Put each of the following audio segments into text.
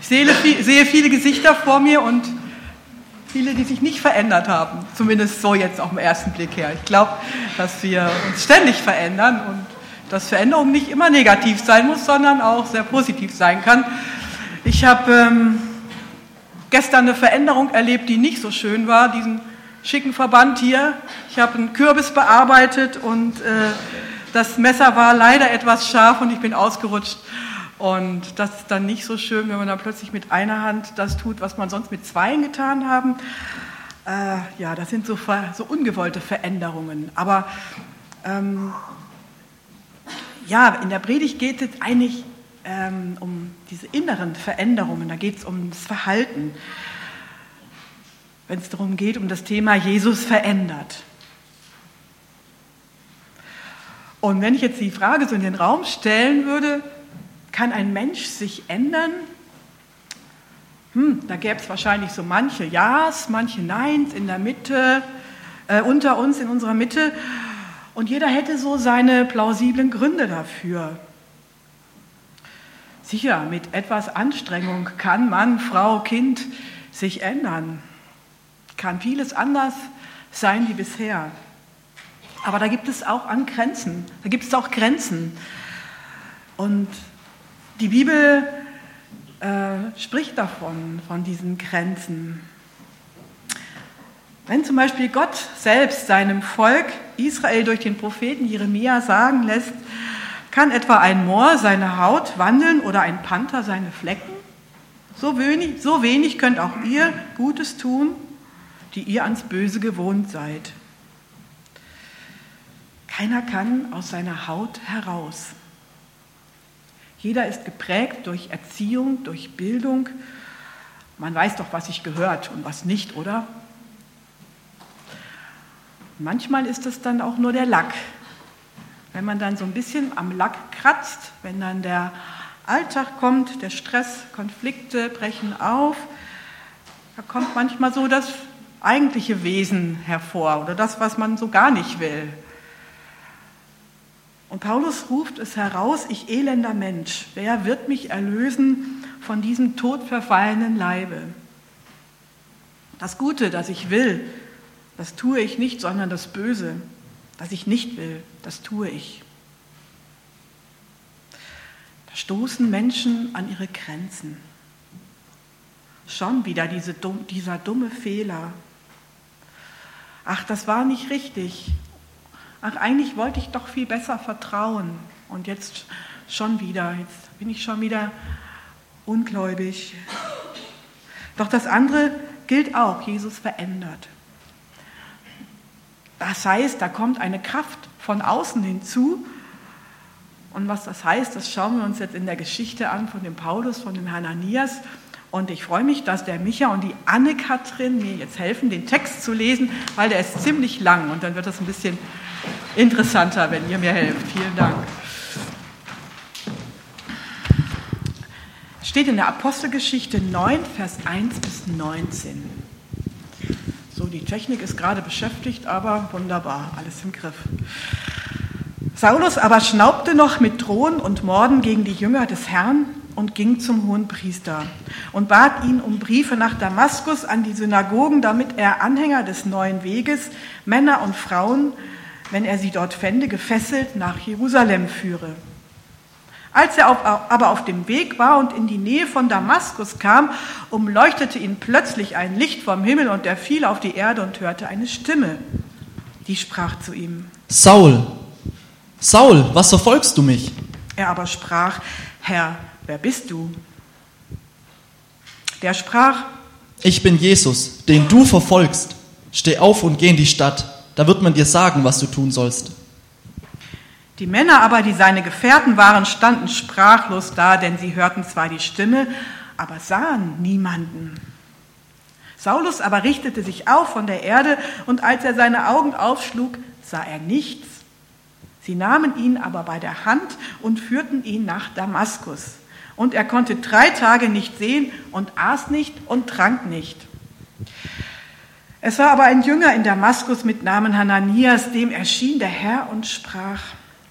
Ich sehe, viele Gesichter vor mir und viele, die sich nicht verändert haben. Zumindest so jetzt auf den ersten Blick her. Ich glaube, dass wir uns ständig verändern und dass Veränderung nicht immer negativ sein muss, sondern auch sehr positiv sein kann. Ich habe ähm, gestern eine Veränderung erlebt, die nicht so schön war, diesen schicken Verband hier. Ich habe einen Kürbis bearbeitet und äh, das Messer war leider etwas scharf und ich bin ausgerutscht. Und das ist dann nicht so schön, wenn man dann plötzlich mit einer Hand das tut, was man sonst mit zweien getan haben. Äh, ja, das sind so, so, ungewollte Veränderungen. Aber ähm, ja, in der Predigt geht es eigentlich ähm, um diese inneren Veränderungen, da geht es um das Verhalten, wenn es darum geht, um das Thema Jesus verändert. Und wenn ich jetzt die Frage so in den Raum stellen würde, kann ein Mensch sich ändern? Hm, da gäbe es wahrscheinlich so manche Ja's, manche Neins in der Mitte, äh, unter uns in unserer Mitte. Und jeder hätte so seine plausiblen Gründe dafür. Sicher, mit etwas Anstrengung kann Mann, Frau, Kind sich ändern. Kann vieles anders sein wie bisher. Aber da gibt es auch an Grenzen. Da gibt es auch Grenzen. Und die Bibel äh, spricht davon, von diesen Grenzen. Wenn zum Beispiel Gott selbst seinem Volk Israel durch den Propheten Jeremia sagen lässt, kann etwa ein Moor seine Haut wandeln oder ein Panther seine Flecken? So wenig, so wenig könnt auch ihr Gutes tun, die ihr ans Böse gewohnt seid. Keiner kann aus seiner Haut heraus. Jeder ist geprägt durch Erziehung, durch Bildung. Man weiß doch, was sich gehört und was nicht, oder? Manchmal ist es dann auch nur der Lack, wenn man dann so ein bisschen am Lack kratzt, wenn dann der Alltag kommt, der Stress, Konflikte brechen auf, da kommt manchmal so das eigentliche Wesen hervor oder das, was man so gar nicht will. Und Paulus ruft es heraus, ich elender Mensch, wer wird mich erlösen von diesem todverfallenen Leibe? Das Gute, das ich will, das tue ich nicht, sondern das Böse, was ich nicht will, das tue ich. Da stoßen Menschen an ihre Grenzen. Schon wieder diese, dieser dumme Fehler. Ach, das war nicht richtig. Ach, eigentlich wollte ich doch viel besser vertrauen. Und jetzt schon wieder, jetzt bin ich schon wieder ungläubig. Doch das andere gilt auch, Jesus verändert. Das heißt, da kommt eine Kraft von außen hinzu. Und was das heißt, das schauen wir uns jetzt in der Geschichte an von dem Paulus, von dem Hananias. Und ich freue mich, dass der Micha und die Anne-Kathrin mir jetzt helfen, den Text zu lesen, weil der ist ziemlich lang und dann wird das ein bisschen interessanter, wenn ihr mir helft. Vielen Dank. Steht in der Apostelgeschichte 9, Vers 1 bis 19. So, die Technik ist gerade beschäftigt, aber wunderbar, alles im Griff. Saulus aber schnaubte noch mit Drohen und Morden gegen die Jünger des Herrn und ging zum hohen Priester und bat ihn um Briefe nach Damaskus an die Synagogen, damit er Anhänger des neuen Weges, Männer und Frauen, wenn er sie dort fände, gefesselt nach Jerusalem führe. Als er auf, aber auf dem Weg war und in die Nähe von Damaskus kam, umleuchtete ihn plötzlich ein Licht vom Himmel und er fiel auf die Erde und hörte eine Stimme, die sprach zu ihm. Saul, Saul, was verfolgst du mich? Er aber sprach, Herr, wer bist du? Der sprach, ich bin Jesus, den du verfolgst. Steh auf und geh in die Stadt, da wird man dir sagen, was du tun sollst. Die Männer aber, die seine Gefährten waren, standen sprachlos da, denn sie hörten zwar die Stimme, aber sahen niemanden. Saulus aber richtete sich auf von der Erde, und als er seine Augen aufschlug, sah er nichts. Sie nahmen ihn aber bei der Hand und führten ihn nach Damaskus. Und er konnte drei Tage nicht sehen und aß nicht und trank nicht. Es war aber ein Jünger in Damaskus mit Namen Hananias, dem erschien der Herr und sprach,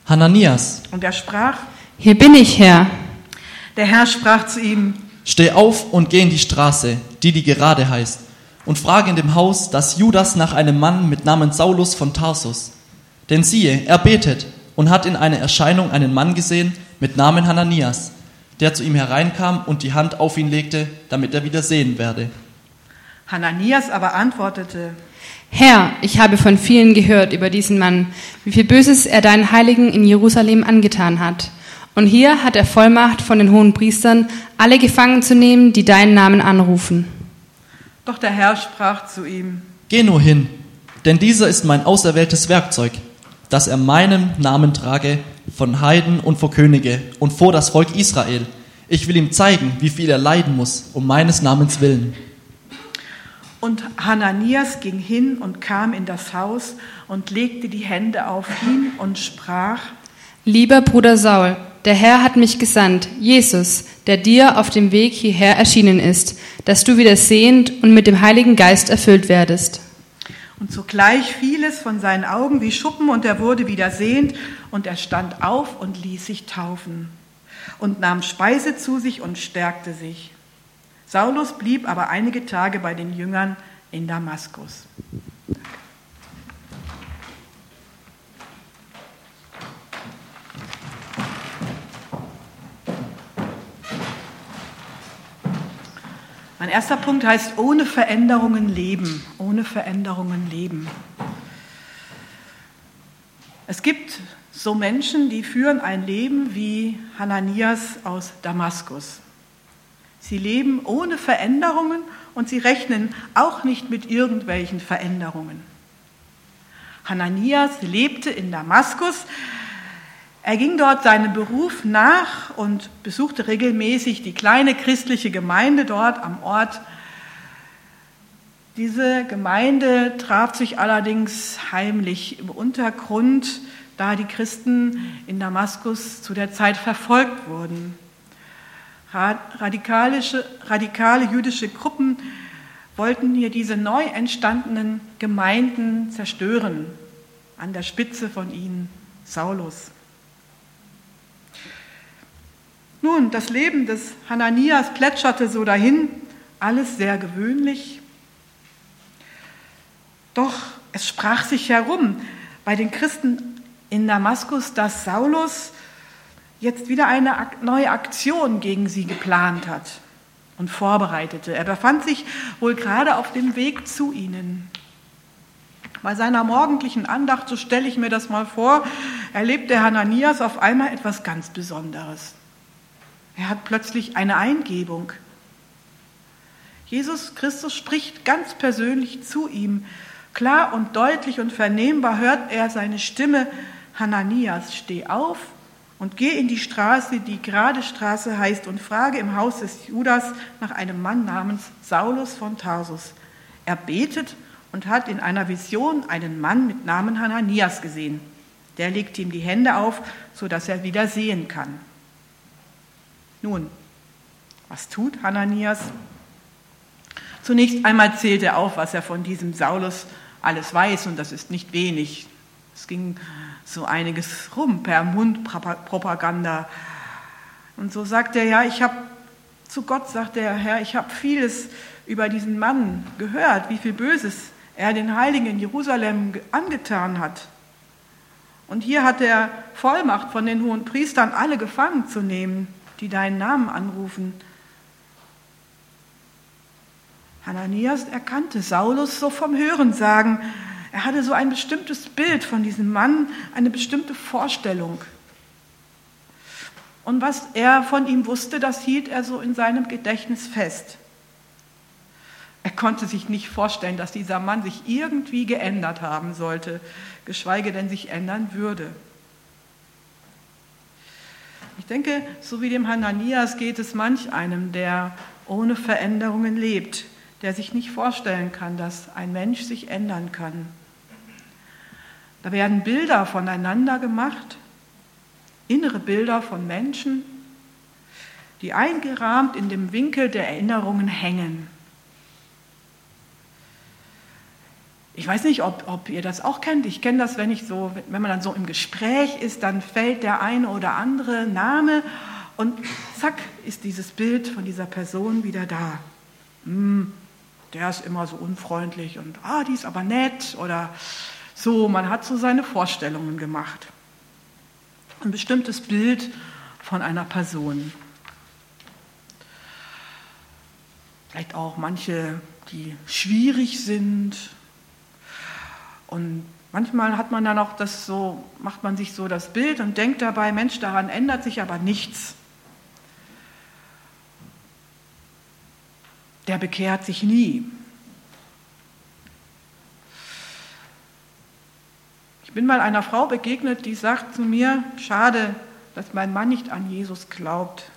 Hananias. Und er sprach, Hier bin ich, Herr. Der Herr sprach zu ihm, Steh auf und geh in die Straße, die die gerade heißt, und frage in dem Haus, dass Judas nach einem Mann mit Namen Saulus von Tarsus. Denn siehe, er betet und hat in einer Erscheinung einen Mann gesehen mit Namen Hananias, der zu ihm hereinkam und die Hand auf ihn legte, damit er wieder sehen werde. Hananias aber antwortete, Herr, ich habe von vielen gehört über diesen Mann, wie viel Böses er deinen Heiligen in Jerusalem angetan hat. Und hier hat er Vollmacht von den hohen Priestern, alle gefangen zu nehmen, die deinen Namen anrufen. Doch der Herr sprach zu ihm, Geh nur hin, denn dieser ist mein auserwähltes Werkzeug, dass er meinen Namen trage von Heiden und vor Könige und vor das Volk Israel. Ich will ihm zeigen, wie viel er leiden muss, um meines Namens willen. Und Hananias ging hin und kam in das Haus und legte die Hände auf ihn und sprach, Lieber Bruder Saul, der Herr hat mich gesandt, Jesus, der dir auf dem Weg hierher erschienen ist, dass du wieder sehend und mit dem Heiligen Geist erfüllt werdest. Und sogleich fiel es von seinen Augen wie Schuppen und er wurde wieder sehend und er stand auf und ließ sich taufen und nahm Speise zu sich und stärkte sich. Saulus blieb aber einige Tage bei den Jüngern in Damaskus. Mein erster Punkt heißt, ohne Veränderungen leben, ohne Veränderungen leben. Es gibt so Menschen, die führen ein Leben wie Hananias aus Damaskus. Sie leben ohne Veränderungen und sie rechnen auch nicht mit irgendwelchen Veränderungen. Hananias lebte in Damaskus. Er ging dort seinem Beruf nach und besuchte regelmäßig die kleine christliche Gemeinde dort am Ort. Diese Gemeinde traf sich allerdings heimlich im Untergrund, da die Christen in Damaskus zu der Zeit verfolgt wurden. Radikale jüdische Gruppen wollten hier diese neu entstandenen Gemeinden zerstören, an der Spitze von ihnen Saulus. Nun, das Leben des Hananias plätscherte so dahin, alles sehr gewöhnlich. Doch es sprach sich herum bei den Christen in Damaskus, dass Saulus jetzt wieder eine neue Aktion gegen sie geplant hat und vorbereitete. Er befand sich wohl gerade auf dem Weg zu ihnen. Bei seiner morgendlichen Andacht, so stelle ich mir das mal vor, erlebt der Hananias auf einmal etwas ganz Besonderes. Er hat plötzlich eine Eingebung. Jesus Christus spricht ganz persönlich zu ihm. Klar und deutlich und vernehmbar hört er seine Stimme, Hananias, steh auf und geh in die Straße, die gerade Straße heißt, und frage im Haus des Judas nach einem Mann namens Saulus von Tarsus. Er betet und hat in einer Vision einen Mann mit Namen Hananias gesehen. Der legt ihm die Hände auf, sodass er wieder sehen kann. Nun, was tut Hananias? Zunächst einmal zählt er auf, was er von diesem Saulus alles weiß, und das ist nicht wenig. Es ging so einiges rum per Mundpropaganda. Und so sagt er, ja, ich habe zu Gott, sagt der Herr, ich habe vieles über diesen Mann gehört, wie viel Böses er den Heiligen in Jerusalem angetan hat. Und hier hat er Vollmacht von den hohen Priestern, alle gefangen zu nehmen, die deinen Namen anrufen. Hananias erkannte Saulus so vom Hören sagen, er hatte so ein bestimmtes Bild von diesem Mann, eine bestimmte Vorstellung. Und was er von ihm wusste, das hielt er so in seinem Gedächtnis fest. Er konnte sich nicht vorstellen, dass dieser Mann sich irgendwie geändert haben sollte, geschweige denn sich ändern würde. Ich denke, so wie dem Hananias geht es manch einem, der ohne Veränderungen lebt, der sich nicht vorstellen kann, dass ein Mensch sich ändern kann. Da werden Bilder voneinander gemacht, innere Bilder von Menschen, die eingerahmt in dem Winkel der Erinnerungen hängen. Ich weiß nicht, ob, ob ihr das auch kennt. Ich kenne das, wenn ich so, wenn man dann so im Gespräch ist, dann fällt der eine oder andere Name Und zack ist dieses Bild von dieser Person wieder da. Hm, der ist immer so unfreundlich und ah, die ist aber nett oder so. Man hat so seine Vorstellungen gemacht. Ein bestimmtes Bild von einer Person. Vielleicht auch manche, die schwierig sind. Und manchmal hat man dann auch das so, macht man sich so das Bild und denkt dabei, Mensch, daran ändert sich aber nichts. Der bekehrt sich nie. Ich bin mal einer Frau begegnet, die sagt zu mir, schade, dass mein Mann nicht an Jesus glaubt.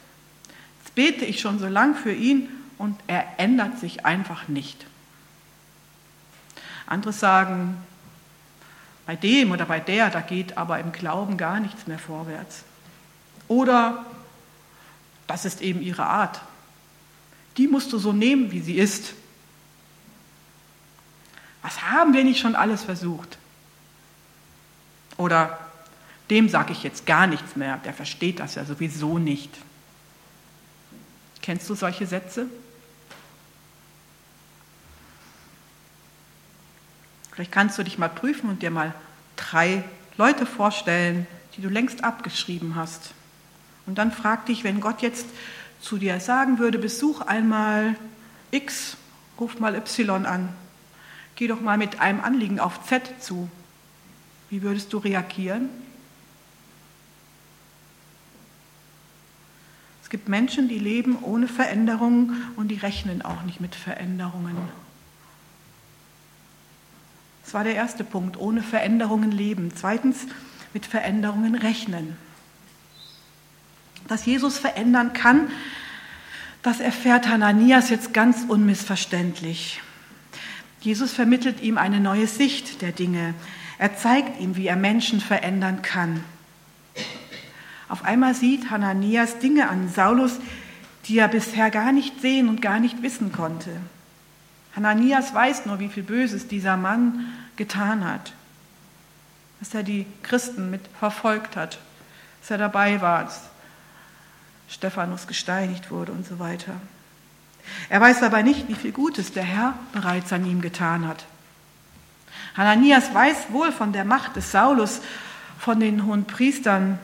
Jetzt bete ich schon so lang für ihn und er ändert sich einfach nicht. Andere sagen, bei dem oder bei der, da geht aber im Glauben gar nichts mehr vorwärts. Oder das ist eben ihre Art. Die musst du so nehmen, wie sie ist. Was haben wir nicht schon alles versucht? Oder dem sage ich jetzt gar nichts mehr, der versteht das ja sowieso nicht. Kennst du solche Sätze? Vielleicht kannst du dich mal prüfen und dir mal drei Leute vorstellen, die du längst abgeschrieben hast. Und dann frag dich, wenn Gott jetzt zu dir sagen würde, besuch einmal X, ruf mal Y an, geh doch mal mit einem Anliegen auf Z zu. Wie würdest du reagieren? Es gibt Menschen, die leben ohne Veränderungen und die rechnen auch nicht mit Veränderungen. Das war der erste Punkt, ohne Veränderungen leben. Zweitens, mit Veränderungen rechnen. Dass Jesus verändern kann, das erfährt Hananias jetzt ganz unmissverständlich. Jesus vermittelt ihm eine neue Sicht der Dinge. Er zeigt ihm, wie er Menschen verändern kann. Auf einmal sieht Hananias Dinge an Saulus, die er bisher gar nicht sehen und gar nicht wissen konnte. Hananias weiß nur, wie viel Böses dieser Mann getan hat, dass er die Christen mit verfolgt hat, dass er dabei war, als Stephanus gesteinigt wurde und so weiter. Er weiß aber nicht, wie viel Gutes der Herr bereits an ihm getan hat. Hananias weiß wohl von der Macht des Saulus, von den hohen Priestern,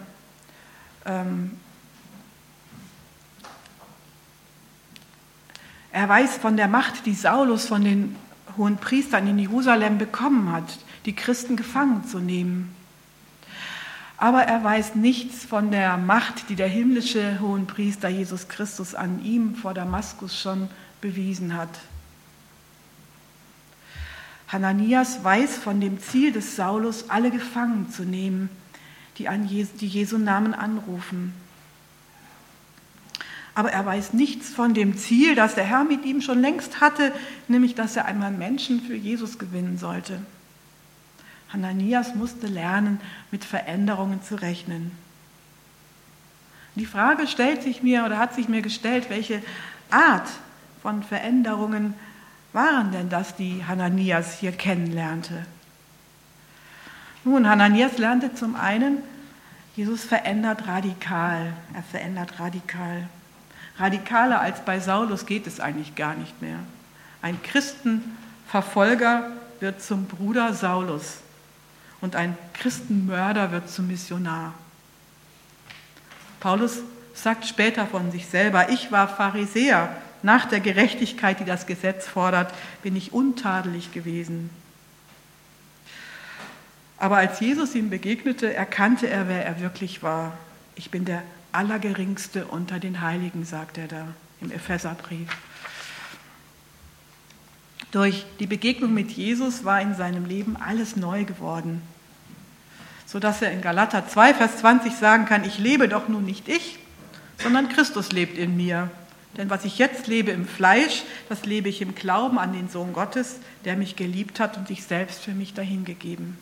ähm, er weiß von der Macht, die Saulus von den hohen Priestern in Jerusalem bekommen hat, die Christen gefangen zu nehmen. Aber er weiß nichts von der Macht, die der himmlische Hohenpriester Jesus Christus an ihm vor Damaskus schon bewiesen hat. Hananias weiß von dem Ziel des Saulus, alle gefangen zu nehmen, die, an Jesu, die Jesu Namen anrufen. Aber er weiß nichts von dem Ziel, das der Herr mit ihm schon längst hatte, nämlich dass er einmal Menschen für Jesus gewinnen sollte. Hananias musste lernen, mit Veränderungen zu rechnen. Die Frage stellt sich mir oder hat sich mir gestellt, welche Art von Veränderungen waren denn das, die Hananias hier kennenlernte? Nun, Hananias lernte zum einen, Jesus verändert radikal. Er verändert radikal. Radikaler als bei Saulus geht es eigentlich gar nicht mehr. Ein Christenverfolger wird zum Bruder Saulus und ein Christenmörder wird zum Missionar. Paulus sagt später von sich selber, ich war Pharisäer, nach der Gerechtigkeit, die das Gesetz fordert, bin ich untadelig gewesen. Aber als Jesus ihm begegnete, erkannte er, wer er wirklich war. Ich bin der Allergeringste unter den Heiligen, sagt er da im Epheserbrief. Durch die Begegnung mit Jesus war in seinem Leben alles neu geworden, sodass er in Galater 2, Vers 20 sagen kann, ich lebe doch nun nicht ich, sondern Christus lebt in mir. Denn was ich jetzt lebe im Fleisch, das lebe ich im Glauben an den Sohn Gottes, der mich geliebt hat und sich selbst für mich dahingegeben.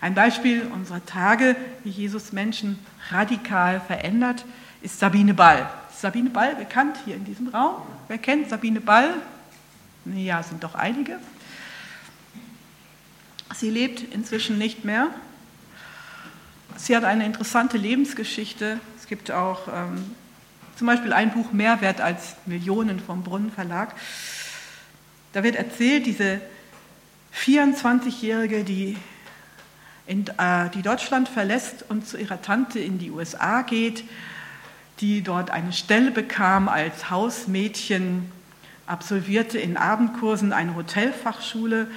Ein Beispiel unserer Tage, wie Jesus Menschen radikal verändert, ist Sabine Ball. Sabine Ball bekannt hier in diesem Raum? Wer kennt Sabine Ball? Ja, sind doch einige. Sie lebt inzwischen nicht mehr. sie hat eine interessante Lebensgeschichte. Es gibt auch ähm, zum Beispiel ein Buch Mehr wert als Millionen vom Brunnen Verlag. Da wird erzählt, diese 24-Jährige, die, äh, die Deutschland verlässt und zu ihrer Tante in die USA geht, die dort eine Stelle bekam als Hausmädchen, absolvierte in Abendkursen eine Hotelfachschule,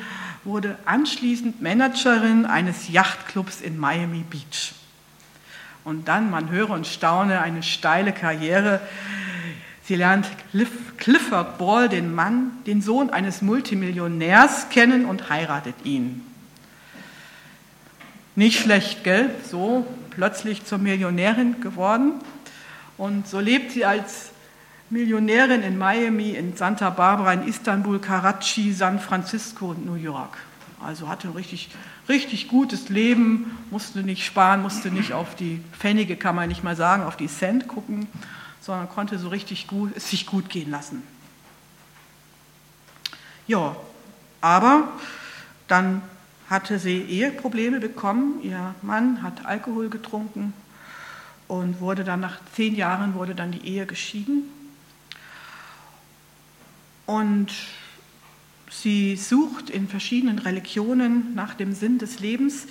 wurde anschließend Managerin eines Yachtclubs in Miami Beach. Und dann, man höre und staune, eine steile Karriere. Sie lernt Cliff, Clifford Ball, den Mann, den Sohn eines Multimillionärs, kennen und heiratet ihn. Nicht schlecht, gell? So plötzlich zur Millionärin geworden. Und so lebt sie als Millionärin in Miami, in Santa Barbara, in Istanbul, Karachi, San Francisco und New York. Also hatte ein richtig, richtig gutes Leben, musste nicht sparen, musste nicht auf die Pfennige, kann man nicht mal sagen, auf die Cent gucken, sondern konnte so richtig gut, es sich gut gehen lassen. Ja, aber dann hatte sie Eheprobleme bekommen. Ihr Mann hat Alkohol getrunken, und wurde dann nach zehn Jahren wurde dann die Ehe geschieden. Und sie sucht in verschiedenen Religionen nach dem Sinn des Lebens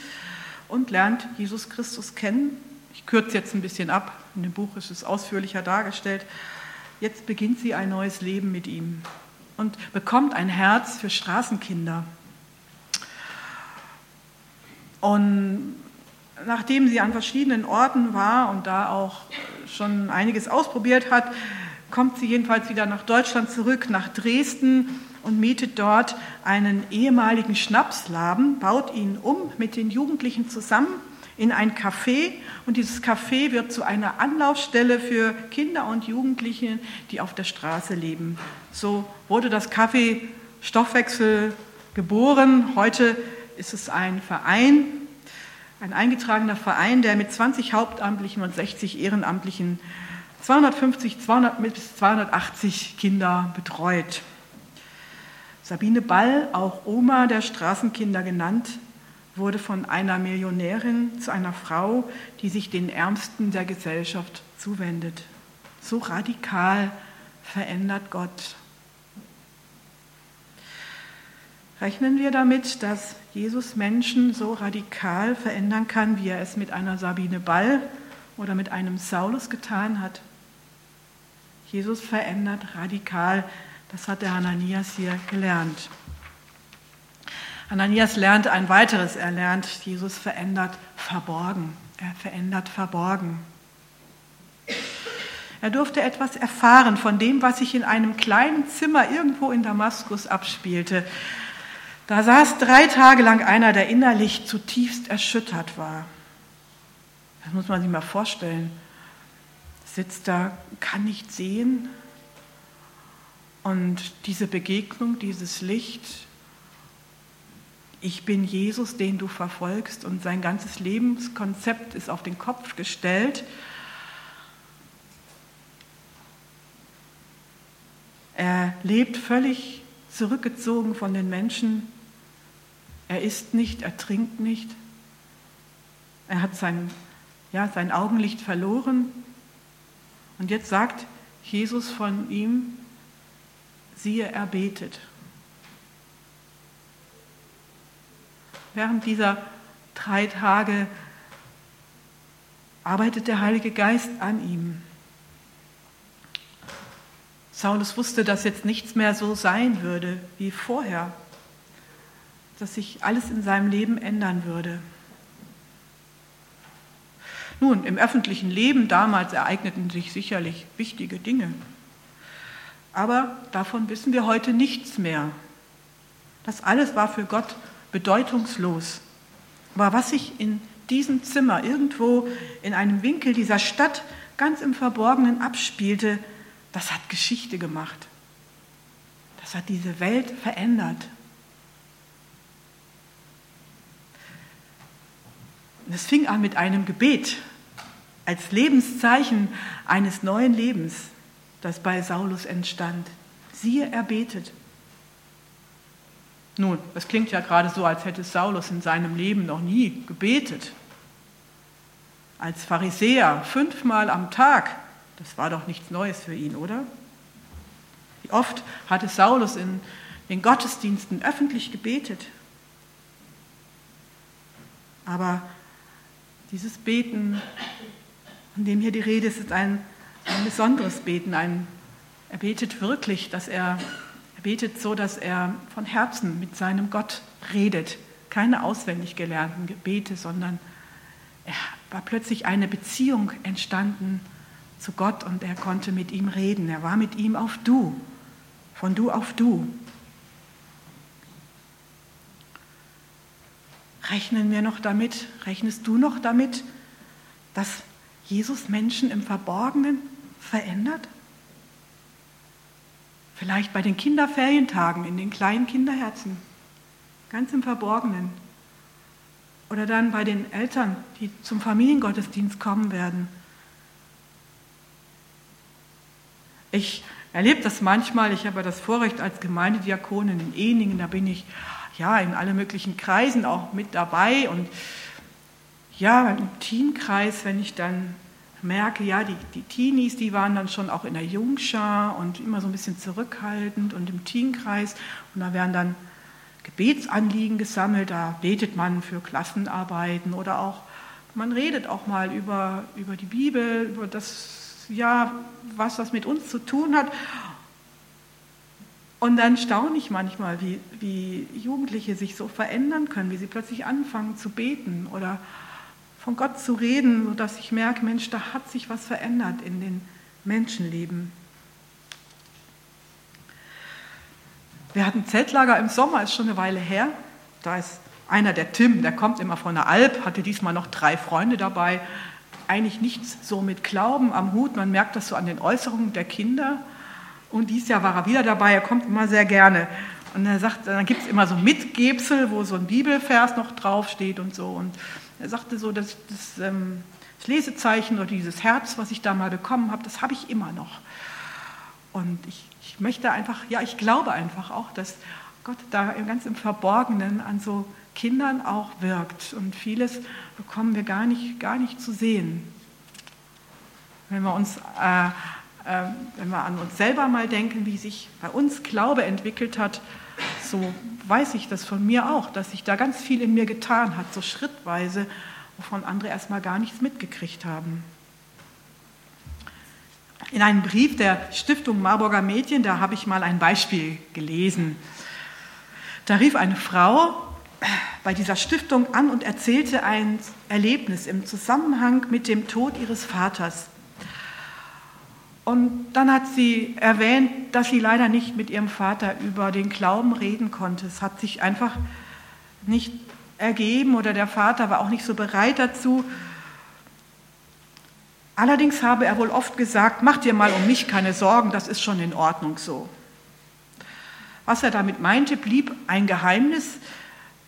und lernt Jesus Christus kennen. Ich kürze jetzt ein bisschen ab, in dem Buch ist es ausführlicher dargestellt. Jetzt beginnt sie ein neues Leben mit ihm und bekommt ein Herz für Straßenkinder. Und nachdem sie an verschiedenen Orten war und da auch schon einiges ausprobiert hat, kommt sie jedenfalls wieder nach Deutschland zurück, nach Dresden und mietet dort einen ehemaligen Schnapsladen, baut ihn um mit den Jugendlichen zusammen in ein Café und dieses Café wird zu einer Anlaufstelle für Kinder und Jugendliche, die auf der Straße leben. So wurde das Café Stoffwechsel geboren. Heute ist es ein Verein, ein eingetragener Verein, der mit 20 Hauptamtlichen und 60 Ehrenamtlichen 250 200 bis 280 Kinder betreut. Sabine Ball, auch Oma der Straßenkinder genannt, wurde von einer Millionärin zu einer Frau, die sich den Ärmsten der Gesellschaft zuwendet. So radikal verändert Gott. Rechnen wir damit, dass Jesus Menschen so radikal verändern kann, wie er es mit einer Sabine Ball oder mit einem Saulus getan hat? Jesus verändert radikal. Das hat der Hananias hier gelernt. Hananias lernt ein weiteres. Er lernt, Jesus verändert verborgen. Er verändert verborgen. Er durfte etwas erfahren von dem, was sich in einem kleinen Zimmer irgendwo in Damaskus abspielte. Da saß drei Tage lang einer, der innerlich zutiefst erschüttert war. Das muss man sich mal vorstellen. Sitzt da, kann nicht sehen. Und diese Begegnung, dieses Licht, ich bin Jesus, den du verfolgst, und sein ganzes Lebenskonzept ist auf den Kopf gestellt. Er lebt völlig zurückgezogen von den Menschen, er isst nicht, er trinkt nicht. Er hat sein, ja, sein Augenlicht verloren. Und jetzt sagt Jesus von ihm, siehe, er betet. Während dieser drei Tage arbeitet der Heilige Geist an ihm. Saulus wusste, dass jetzt nichts mehr so sein würde wie vorher dass sich alles in seinem Leben ändern würde. Nun, im öffentlichen Leben damals ereigneten sich sicherlich wichtige Dinge. Aber davon wissen wir heute nichts mehr. Das alles war für Gott bedeutungslos. Aber was sich in diesem Zimmer irgendwo in einem Winkel dieser Stadt ganz im Verborgenen abspielte, das hat Geschichte gemacht. Das hat diese Welt verändert. Und es fing an mit einem Gebet als Lebenszeichen eines neuen Lebens, das bei Saulus entstand. Siehe, er betet. Nun, das klingt ja gerade so, als hätte Saulus in seinem Leben noch nie gebetet. als Pharisäer fünfmal am Tag, das war doch nichts Neues für ihn, oder? Wie oft hatte Saulus in den Gottesdiensten öffentlich gebetet? Aber dieses Beten, von dem hier die Rede ist, ist ein, ein besonderes Beten. Ein, er betet wirklich, dass er, er betet so, dass er von Herzen mit seinem Gott redet. Keine auswendig gelernten Gebete, sondern er war plötzlich eine Beziehung entstanden zu Gott und er konnte mit ihm reden. Er war mit ihm auf Du, von Du auf Du. Rechnen wir noch damit, rechnest du noch damit, dass Jesus Menschen im Verborgenen verändert? Vielleicht bei den Kinderferientagen in den kleinen Kinderherzen, ganz im Verborgenen. Oder dann bei den Eltern, die zum Familiengottesdienst kommen werden. Ich erlebe das manchmal, ich habe das Vorrecht als Gemeindediakonin in Eningen, da bin ich ja in alle möglichen Kreisen auch mit dabei. Und ja, im Teamkreis, wenn ich dann merke, ja, die, die Teenies, die waren dann schon auch in der Jungschar und immer so ein bisschen zurückhaltend und im Teamkreis und da werden dann Gebetsanliegen gesammelt, da betet man für Klassenarbeiten oder auch, man redet auch mal über, über die Bibel, über das, ja, was das mit uns zu tun hat. Und dann staune ich manchmal, wie, wie Jugendliche sich so verändern können, wie sie plötzlich anfangen zu beten oder von Gott zu reden, sodass ich merke, Mensch, da hat sich was verändert in den Menschenleben. Wir hatten Zeltlager im Sommer, ist schon eine Weile her. Da ist einer, der Tim, der kommt immer von der Alp, hatte diesmal noch drei Freunde dabei. Eigentlich nichts so mit Glauben am Hut, man merkt das so an den Äußerungen der Kinder. Und dieses Jahr war er wieder dabei, er kommt immer sehr gerne. Und er sagt, dann gibt es immer so Mitgebsel, wo so ein Bibelvers noch draufsteht und so. Und er sagte so, das, das, ähm, das Lesezeichen oder dieses Herz, was ich da mal bekommen habe, das habe ich immer noch. Und ich ich möchte einfach, ja, ich glaube einfach auch, dass Gott da ganz im Verborgenen an so Kindern auch wirkt. Und vieles bekommen wir gar nicht, gar nicht zu sehen. Wenn wir, uns, äh, wenn wir an uns selber mal denken, wie sich bei uns Glaube entwickelt hat, so weiß ich das von mir auch, dass sich da ganz viel in mir getan hat, so schrittweise, wovon andere erstmal gar nichts mitgekriegt haben. In einem Brief der Stiftung Marburger Mädchen, da habe ich mal ein Beispiel gelesen. Da rief eine Frau bei dieser Stiftung an und erzählte ein Erlebnis im Zusammenhang mit dem Tod ihres Vaters. Und dann hat sie erwähnt, dass sie leider nicht mit ihrem Vater über den Glauben reden konnte. Es hat sich einfach nicht ergeben oder der Vater war auch nicht so bereit dazu. Allerdings habe er wohl oft gesagt, mach dir mal um mich keine Sorgen, das ist schon in Ordnung so. Was er damit meinte, blieb ein Geheimnis,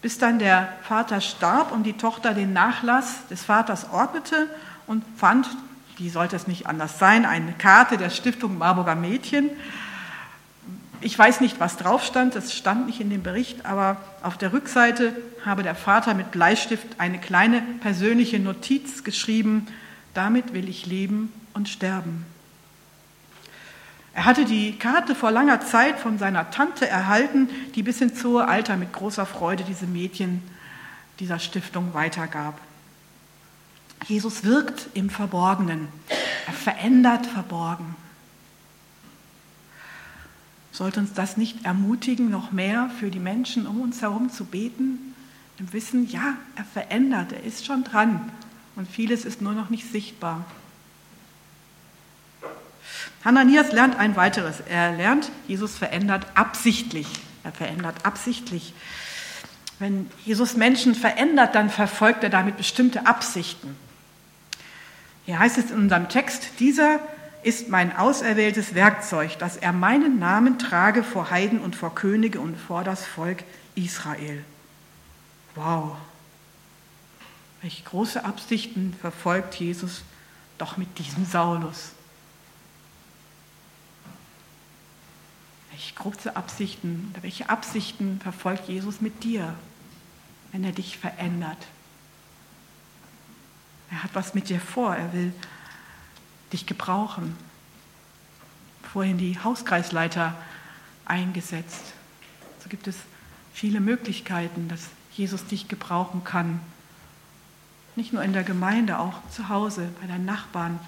bis dann der Vater starb und die Tochter den Nachlass des Vaters ordnete und fand, wie sollte es nicht anders sein, eine Karte der Stiftung Marburger Mädchen. Ich weiß nicht, was drauf stand, das stand nicht in dem Bericht, aber auf der Rückseite habe der Vater mit Bleistift eine kleine persönliche Notiz geschrieben, damit will ich leben und sterben. Er hatte die Karte vor langer Zeit von seiner Tante erhalten, die bis ins hohe Alter mit großer Freude diese Mädchen dieser Stiftung weitergab. Jesus wirkt im Verborgenen. Er verändert verborgen. Sollte uns das nicht ermutigen, noch mehr für die Menschen um uns herum zu beten? Im Wissen, ja, er verändert, er ist schon dran und vieles ist nur noch nicht sichtbar. Hananias lernt ein weiteres. Er lernt, Jesus verändert absichtlich. Er verändert absichtlich. Wenn Jesus Menschen verändert, dann verfolgt er damit bestimmte Absichten. Hier heißt es in unserem Text, dieser ist mein auserwähltes Werkzeug, dass er meinen Namen trage vor Heiden und vor Könige und vor das Volk Israel. Wow, welche große Absichten verfolgt Jesus doch mit diesem Saulus? Welche große Absichten welche Absichten verfolgt Jesus mit dir, wenn er dich verändert? Er hat was mit dir vor. Er will dich gebrauchen. Vorhin die Hauskreisleiter eingesetzt. So gibt es viele Möglichkeiten, dass Jesus dich gebrauchen kann. Nicht nur in der Gemeinde, auch zu Hause, bei deinen Nachbarn,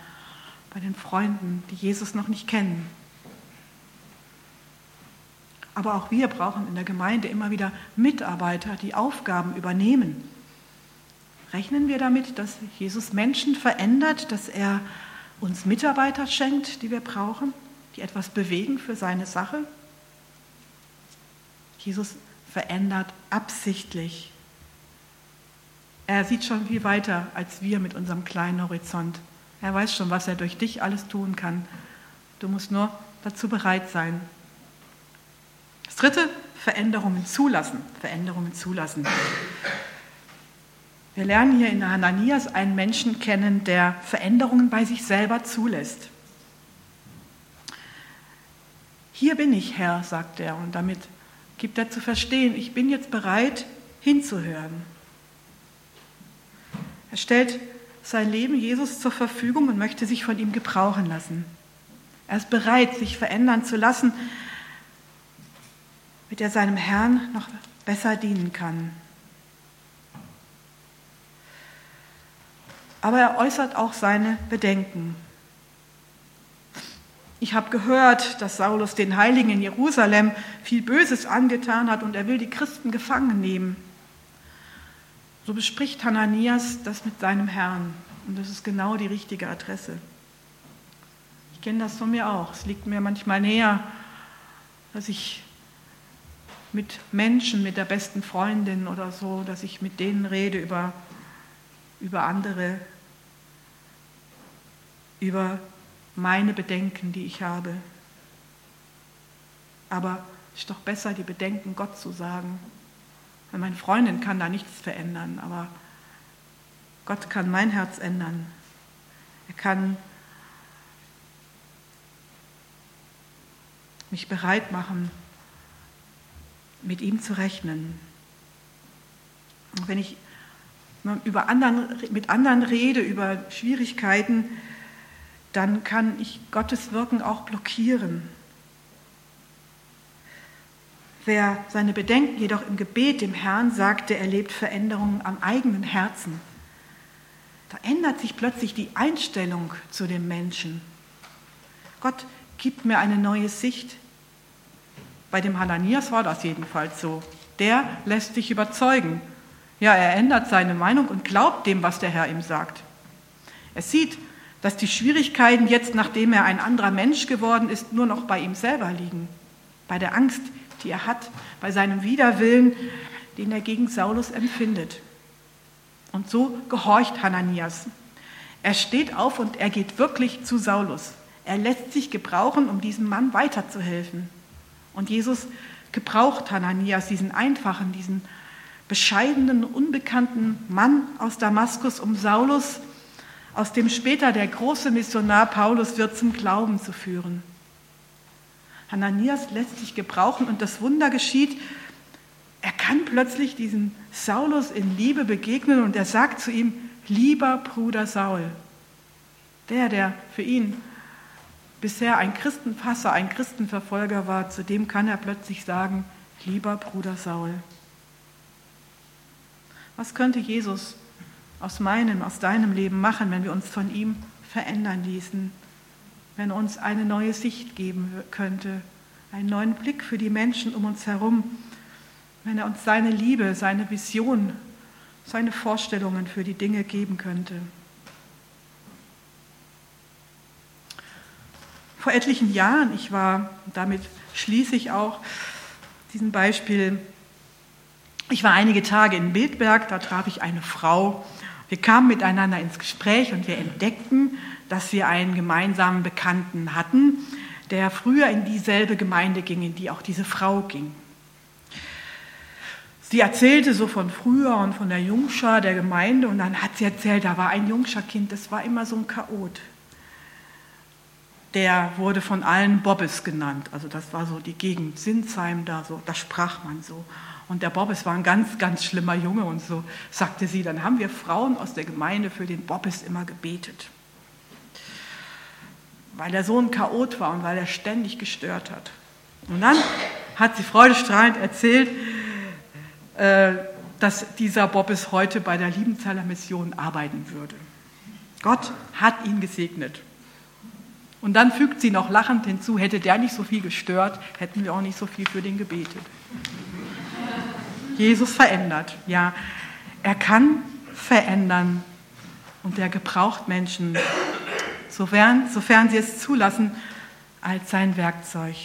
bei den Freunden, die Jesus noch nicht kennen. Aber auch wir brauchen in der Gemeinde immer wieder Mitarbeiter, die Aufgaben übernehmen. Rechnen wir damit, dass Jesus Menschen verändert, dass er uns Mitarbeiter schenkt, die wir brauchen, die etwas bewegen für seine Sache? Jesus verändert absichtlich. Er sieht schon viel weiter als wir mit unserem kleinen Horizont. Er weiß schon, was er durch dich alles tun kann. Du musst nur dazu bereit sein. Das dritte, Veränderungen zulassen. Veränderungen zulassen. Wir lernen hier in Hananias einen Menschen kennen, der Veränderungen bei sich selber zulässt. Hier bin ich, Herr, sagt er, und damit gibt er zu verstehen, ich bin jetzt bereit hinzuhören. Er stellt sein Leben Jesus zur Verfügung und möchte sich von ihm gebrauchen lassen. Er ist bereit, sich verändern zu lassen, mit der seinem Herrn noch besser dienen kann. Aber er äußert auch seine Bedenken. Ich habe gehört, dass Saulus den Heiligen in Jerusalem viel Böses angetan hat und er will die Christen gefangen nehmen. So bespricht Hananias das mit seinem Herrn und das ist genau die richtige Adresse. Ich kenne das von mir auch. Es liegt mir manchmal näher, dass ich mit Menschen, mit der besten Freundin oder so, dass ich mit denen rede über, über andere, über meine Bedenken, die ich habe. Aber es ist doch besser, die Bedenken Gott zu sagen. Weil meine Freundin kann da nichts verändern, aber Gott kann mein Herz ändern. Er kann mich bereit machen, mit ihm zu rechnen. Und wenn ich über anderen, mit anderen rede, über Schwierigkeiten, dann kann ich Gottes Wirken auch blockieren. Wer seine Bedenken jedoch im Gebet dem Herrn sagt, der erlebt Veränderungen am eigenen Herzen. Da ändert sich plötzlich die Einstellung zu dem Menschen. Gott gibt mir eine neue Sicht. Bei dem Hananias war das jedenfalls so. Der lässt sich überzeugen. Ja, er ändert seine Meinung und glaubt dem, was der Herr ihm sagt. Er sieht, dass die Schwierigkeiten jetzt, nachdem er ein anderer Mensch geworden ist, nur noch bei ihm selber liegen. Bei der Angst, die er hat, bei seinem Widerwillen, den er gegen Saulus empfindet. Und so gehorcht Hananias. Er steht auf und er geht wirklich zu Saulus. Er lässt sich gebrauchen, um diesem Mann weiterzuhelfen. Und Jesus gebraucht Hananias, diesen einfachen, diesen bescheidenen, unbekannten Mann aus Damaskus, um Saulus, aus dem später der große Missionar Paulus wird, zum Glauben zu führen. Hananias lässt sich gebrauchen und das Wunder geschieht. Er kann plötzlich diesem Saulus in Liebe begegnen und er sagt zu ihm, lieber Bruder Saul, der, der für ihn bisher ein Christenfasser, ein Christenverfolger war, zu dem kann er plötzlich sagen, lieber Bruder Saul. Was könnte Jesus aus meinem, aus deinem Leben machen, wenn wir uns von ihm verändern ließen, wenn er uns eine neue Sicht geben könnte, einen neuen Blick für die Menschen um uns herum, wenn er uns seine Liebe, seine Vision, seine Vorstellungen für die Dinge geben könnte. vor etlichen Jahren, ich war, damit schließe ich auch diesen Beispiel, ich war einige Tage in Bildberg, da traf ich eine Frau. Wir kamen miteinander ins Gespräch und wir entdeckten, dass wir einen gemeinsamen Bekannten hatten, der früher in dieselbe Gemeinde ging, in die auch diese Frau ging. Sie erzählte so von früher und von der Jungschar der Gemeinde und dann hat sie erzählt, da war ein Jungscharkind, das war immer so ein Chaot der wurde von allen Bobbes genannt. Also das war so die Gegend Sinsheim da so, da sprach man so. Und der Bobbes war ein ganz, ganz schlimmer Junge und so sagte sie, dann haben wir Frauen aus der Gemeinde für den Bobbes immer gebetet. Weil er so ein Chaot war und weil er ständig gestört hat. Und dann hat sie freudestrahlend erzählt, äh, dass dieser Bobbes heute bei der Liebenzahler Mission arbeiten würde. Gott hat ihn gesegnet. Und dann fügt sie noch lachend hinzu, hätte der nicht so viel gestört, hätten wir auch nicht so viel für den gebetet. Jesus verändert, ja. Er kann verändern und er gebraucht Menschen, sofern, sofern sie es zulassen, als sein Werkzeug.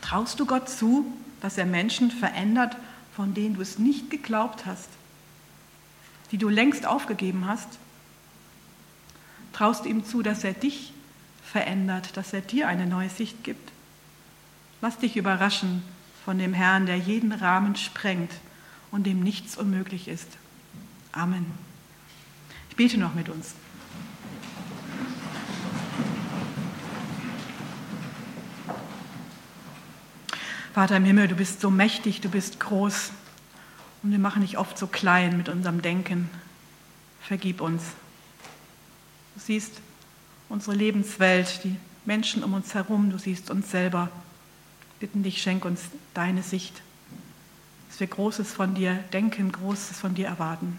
Traust du Gott zu, dass er Menschen verändert, von denen du es nicht geglaubt hast, die du längst aufgegeben hast? Traust du ihm zu, dass er dich verändert, dass er dir eine neue Sicht gibt? Lass dich überraschen von dem Herrn, der jeden Rahmen sprengt und dem nichts unmöglich ist. Amen. Ich bete noch mit uns. Vater im Himmel, du bist so mächtig, du bist groß und wir machen dich oft so klein mit unserem Denken. Vergib uns. Du siehst unsere Lebenswelt, die Menschen um uns herum, du siehst uns selber. Bitten dich, schenk uns deine Sicht, dass wir Großes von dir denken, Großes von dir erwarten.